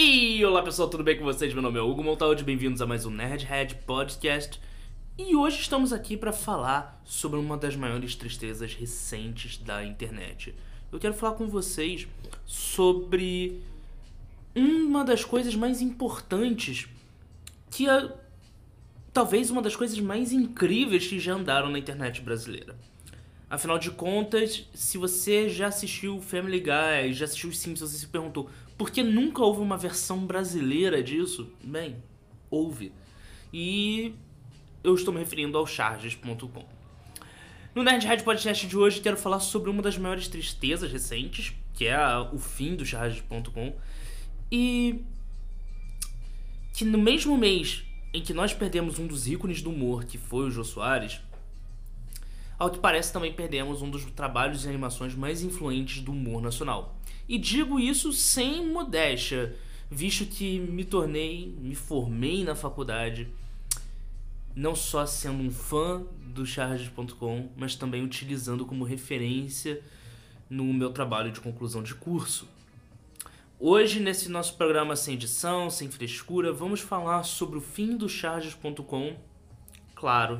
E olá pessoal, tudo bem com vocês? Meu nome é Hugo Montaldi, bem-vindos a mais um Nerdhead Podcast. E hoje estamos aqui para falar sobre uma das maiores tristezas recentes da internet. Eu quero falar com vocês sobre uma das coisas mais importantes que é talvez uma das coisas mais incríveis que já andaram na internet brasileira. Afinal de contas, se você já assistiu Family Guy, já assistiu os Simpsons e se perguntou por que nunca houve uma versão brasileira disso, bem, houve. E eu estou me referindo ao charges.com. No Nerdhead Podcast de hoje quero falar sobre uma das maiores tristezas recentes, que é o fim do charges.com, e que no mesmo mês em que nós perdemos um dos ícones do humor, que foi o Jô Soares, ao que parece, também perdemos um dos trabalhos e animações mais influentes do humor nacional. E digo isso sem modéstia, visto que me tornei, me formei na faculdade, não só sendo um fã do charges.com, mas também utilizando como referência no meu trabalho de conclusão de curso. Hoje, nesse nosso programa sem edição, sem frescura, vamos falar sobre o fim do charges.com, claro,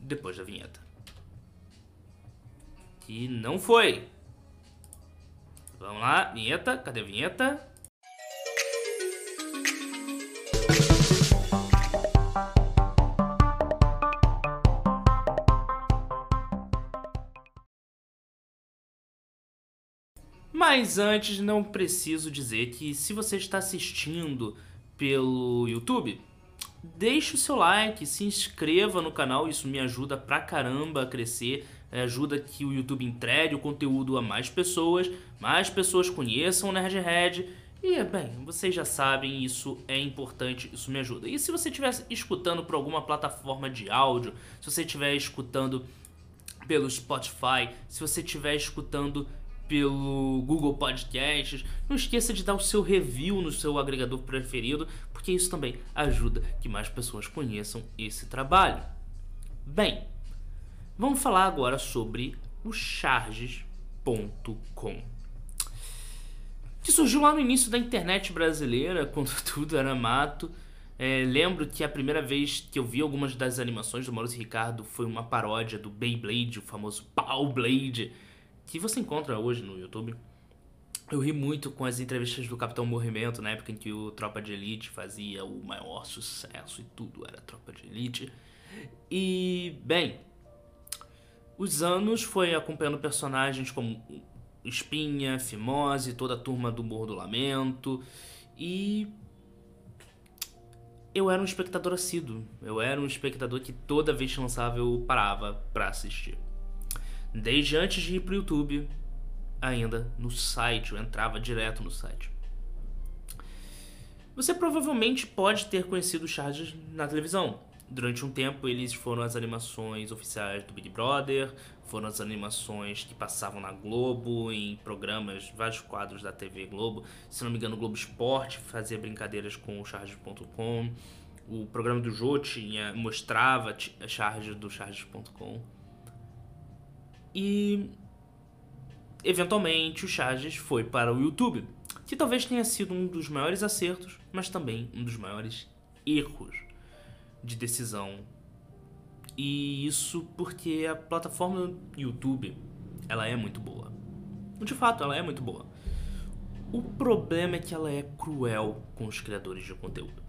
depois da vinheta. E não foi. Vamos lá, vinheta, cadê a vinheta? Mas antes, não preciso dizer que se você está assistindo pelo YouTube, deixe o seu like, se inscreva no canal, isso me ajuda pra caramba a crescer ajuda que o YouTube entregue o conteúdo a mais pessoas, mais pessoas conheçam o Nerdhead. E, bem, vocês já sabem, isso é importante, isso me ajuda. E se você estiver escutando por alguma plataforma de áudio, se você estiver escutando pelo Spotify, se você estiver escutando pelo Google Podcasts, não esqueça de dar o seu review no seu agregador preferido, porque isso também ajuda que mais pessoas conheçam esse trabalho. Bem, Vamos falar agora sobre o charges.com. Que surgiu lá no início da internet brasileira, quando tudo era mato. É, lembro que a primeira vez que eu vi algumas das animações do Maurício Ricardo foi uma paródia do Beyblade, o famoso Pow Blade, que você encontra hoje no YouTube. Eu ri muito com as entrevistas do Capitão Morrimento, na época em que o Tropa de Elite fazia o maior sucesso e tudo era Tropa de Elite. E, bem, os anos foi acompanhando personagens como Espinha, Fimose, toda a turma do Morro do Lamento e eu era um espectador assíduo. Eu era um espectador que toda vez que lançava eu parava para assistir. Desde antes de ir pro YouTube, ainda no site, eu entrava direto no site. Você provavelmente pode ter conhecido o na televisão. Durante um tempo eles foram as animações oficiais do Big Brother, foram as animações que passavam na Globo, em programas, vários quadros da TV Globo. Se não me engano, o Globo Esporte fazia brincadeiras com o Charges.com. O programa do Jô tinha, mostrava a charge do Charges.com. E eventualmente o Charges foi para o YouTube, que talvez tenha sido um dos maiores acertos, mas também um dos maiores erros de decisão. E isso porque a plataforma YouTube, ela é muito boa. De fato, ela é muito boa. O problema é que ela é cruel com os criadores de conteúdo.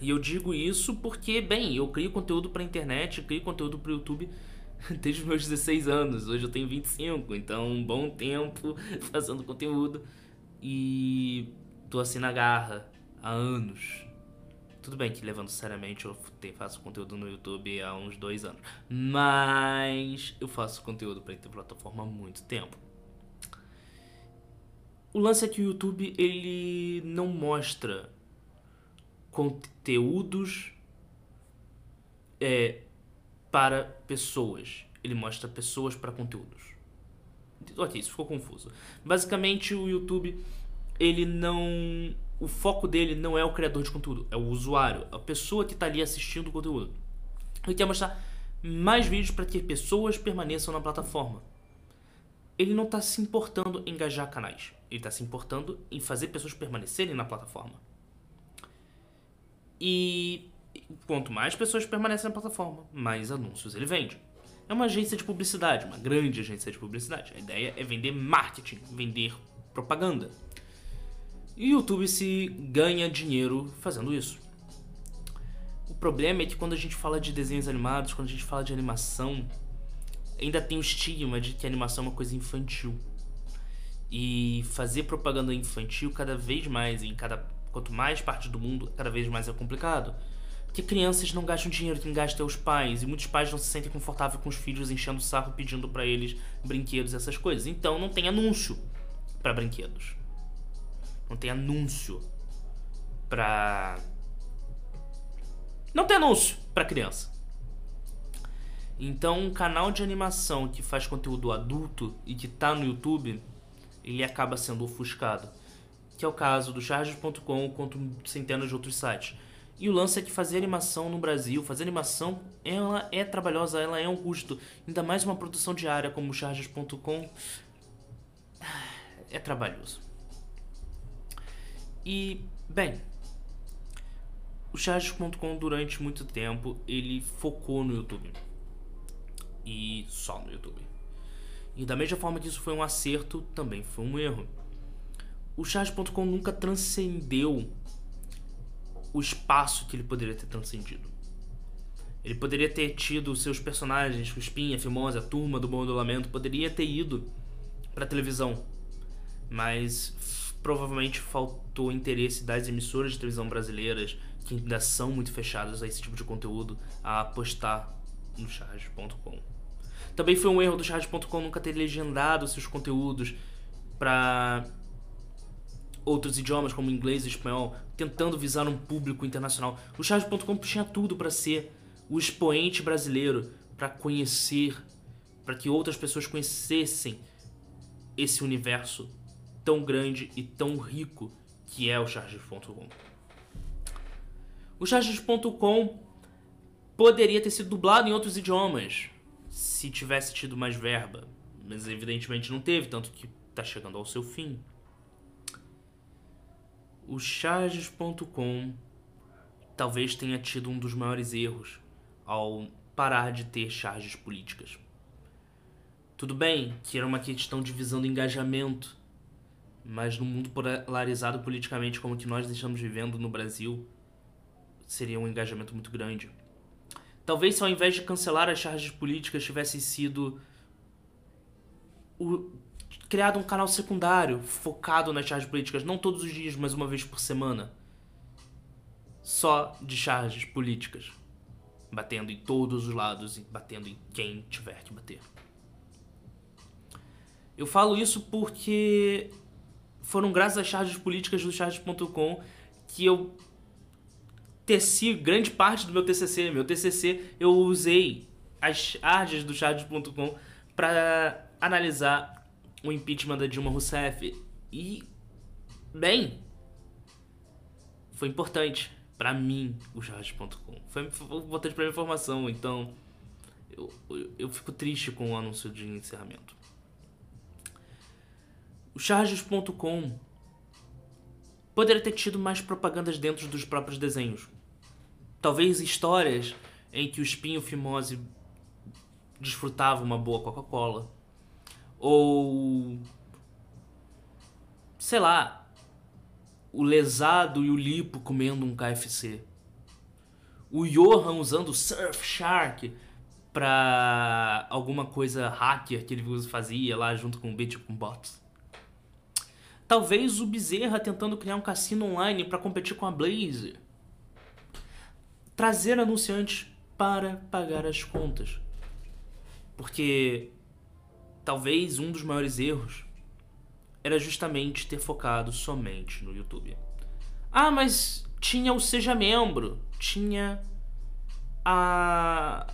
E eu digo isso porque, bem, eu crio conteúdo para internet, crio conteúdo para YouTube desde os meus 16 anos. Hoje eu tenho 25, então um bom tempo fazendo conteúdo e tô assim na garra há anos. Tudo bem que levando seriamente eu faço conteúdo no YouTube há uns dois anos. Mas eu faço conteúdo para plataforma há muito tempo. O lance é que o YouTube ele não mostra conteúdos é, para pessoas. Ele mostra pessoas para conteúdos. Ok, isso ficou confuso. Basicamente o YouTube ele não o foco dele não é o criador de conteúdo, é o usuário, a pessoa que está ali assistindo o conteúdo. Ele quer mostrar mais vídeos para que pessoas permaneçam na plataforma. ele não está se importando em engajar canais. Ele está se importando em fazer pessoas permanecerem na plataforma. E quanto mais pessoas permanecem na plataforma, mais anúncios ele vende. É uma agência de publicidade, uma grande agência de publicidade. A ideia é vender marketing, vender propaganda. E o YouTube se ganha dinheiro fazendo isso. O problema é que quando a gente fala de desenhos animados, quando a gente fala de animação, ainda tem o estigma de que a animação é uma coisa infantil. E fazer propaganda infantil cada vez mais, em cada quanto mais parte do mundo, cada vez mais é complicado. Porque crianças não gastam dinheiro, quem gasta é os pais, e muitos pais não se sentem confortáveis com os filhos enchendo o saco pedindo para eles brinquedos, essas coisas. Então não tem anúncio para brinquedos. Não tem anúncio pra. Não tem anúncio para criança. Então, um canal de animação que faz conteúdo adulto e que tá no YouTube, ele acaba sendo ofuscado. Que é o caso do Charges.com quanto centenas de outros sites. E o lance é que fazer animação no Brasil, fazer animação, ela é trabalhosa, ela é um custo. Ainda mais uma produção diária como o Charges.com é trabalhoso. E, bem, o Charges.com durante muito tempo ele focou no YouTube e só no YouTube. E da mesma forma que isso foi um acerto, também foi um erro. O Charge.com nunca transcendeu o espaço que ele poderia ter transcendido. Ele poderia ter tido seus personagens, o Espinha, a Fimosa, a turma do modulamento, poderia ter ido para televisão, mas provavelmente faltou interesse das emissoras de televisão brasileiras, que ainda são muito fechadas a esse tipo de conteúdo, a apostar no charge.com. Também foi um erro do charge.com nunca ter legendado seus conteúdos para outros idiomas como inglês e espanhol, tentando visar um público internacional. O charge.com tinha tudo para ser o expoente brasileiro, para conhecer, para que outras pessoas conhecessem esse universo tão grande e tão rico que é o charges.com. O charges.com poderia ter sido dublado em outros idiomas se tivesse tido mais verba, mas evidentemente não teve, tanto que está chegando ao seu fim. O charges.com talvez tenha tido um dos maiores erros ao parar de ter charges políticas. Tudo bem que era uma questão de visão do engajamento, mas no mundo polarizado politicamente como que nós estamos vivendo no Brasil, seria um engajamento muito grande. Talvez se ao invés de cancelar as charges políticas tivesse sido o, criado um canal secundário focado nas charges políticas, não todos os dias, mas uma vez por semana. Só de charges políticas. Batendo em todos os lados e batendo em quem tiver que bater. Eu falo isso porque foram graças às charges políticas do charges.com que eu teci grande parte do meu TCC. Meu TCC eu usei as charges do charges.com para analisar o impeachment da Dilma Rousseff. E, bem, foi importante para mim o charges.com. Foi importante para minha formação, então eu, eu, eu fico triste com o anúncio de encerramento. O charges.com poderia ter tido mais propagandas dentro dos próprios desenhos. Talvez histórias em que o espinho fimose desfrutava uma boa Coca-Cola. Ou. sei lá. O lesado e o lipo comendo um KFC. O Johan usando Surfshark pra alguma coisa hacker que ele fazia lá junto com o Bitcoin Bots. Talvez o Bezerra tentando criar um cassino online para competir com a Blaze. Trazer anunciantes para pagar as contas. Porque talvez um dos maiores erros era justamente ter focado somente no YouTube. Ah, mas tinha o Seja Membro, tinha a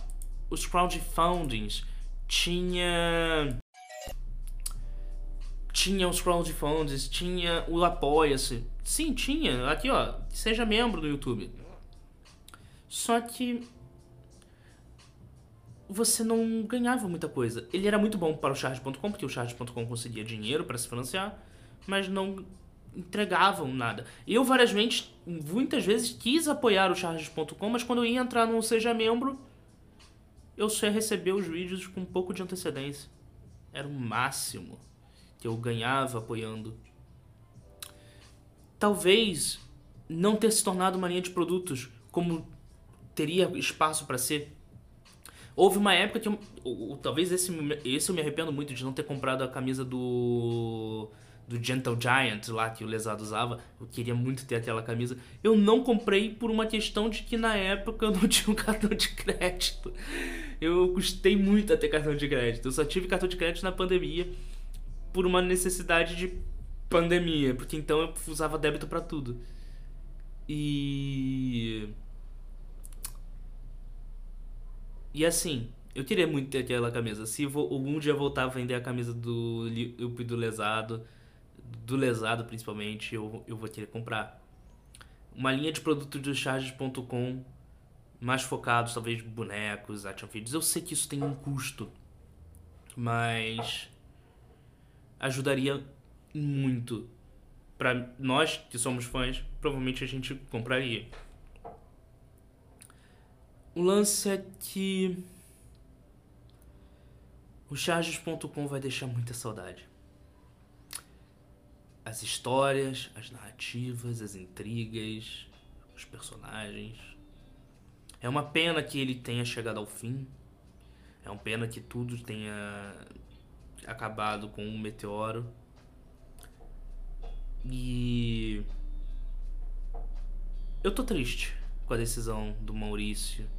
os crowdfundings, tinha tinha os crowdfundings, tinha o Apoia-se. Sim, tinha. Aqui, ó. Seja membro do YouTube. Só que. você não ganhava muita coisa. Ele era muito bom para o charge.com, porque o charge.com conseguia dinheiro para se financiar, mas não entregavam nada. Eu várias vezes, muitas vezes quis apoiar o charges.com, mas quando eu ia entrar no Seja Membro, eu só ia receber os vídeos com um pouco de antecedência. Era o máximo que eu ganhava apoiando. Talvez não ter se tornado uma linha de produtos como teria espaço para ser. Houve uma época que eu, ou, ou, talvez esse, esse eu me arrependo muito de não ter comprado a camisa do do Gentle Giant lá que o Lesado usava. Eu queria muito ter aquela camisa. Eu não comprei por uma questão de que na época eu não tinha um cartão de crédito. Eu custei muito a ter cartão de crédito. Eu só tive cartão de crédito na pandemia por uma necessidade de pandemia, porque então eu usava débito para tudo. E E assim, eu queria muito ter aquela camisa. Se algum dia voltar a vender a camisa do Lipe do Lesado, do lesado principalmente, eu, eu vou querer comprar. Uma linha de produtos do charges.com mais focados, talvez bonecos, action figures. Eu sei que isso tem um custo, mas ajudaria muito. Para nós que somos fãs, provavelmente a gente compraria. O lance é que o charges.com vai deixar muita saudade as histórias, as narrativas, as intrigas, os personagens. É uma pena que ele tenha chegado ao fim. É uma pena que tudo tenha acabado com um meteoro. E eu tô triste com a decisão do Maurício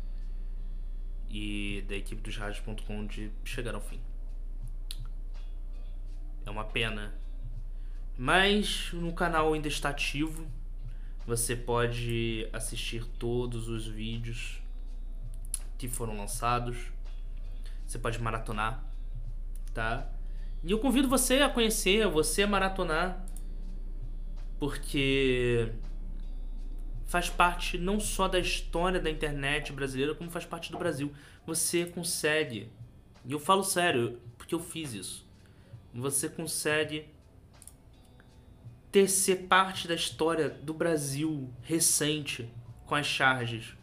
e da equipe dos rádios.com de chegar ao fim. É uma pena mas no canal ainda está ativo. Você pode assistir todos os vídeos que foram lançados. Você pode maratonar, tá? E eu convido você a conhecer, você a maratonar, porque faz parte não só da história da internet brasileira, como faz parte do Brasil. Você consegue, e eu falo sério, porque eu fiz isso. Você consegue ter ser parte da história do Brasil recente com as charges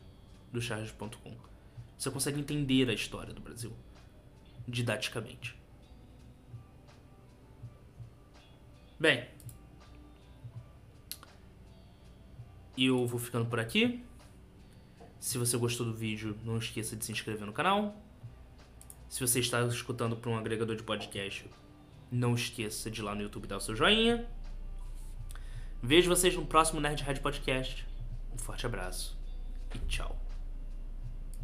do charges.com. Você consegue entender a história do Brasil didaticamente. Bem, eu vou ficando por aqui. Se você gostou do vídeo, não esqueça de se inscrever no canal. Se você está escutando por um agregador de podcast, não esqueça de ir lá no YouTube dar o seu joinha. Vejo vocês no próximo Nerd Podcast. Um forte abraço e tchau.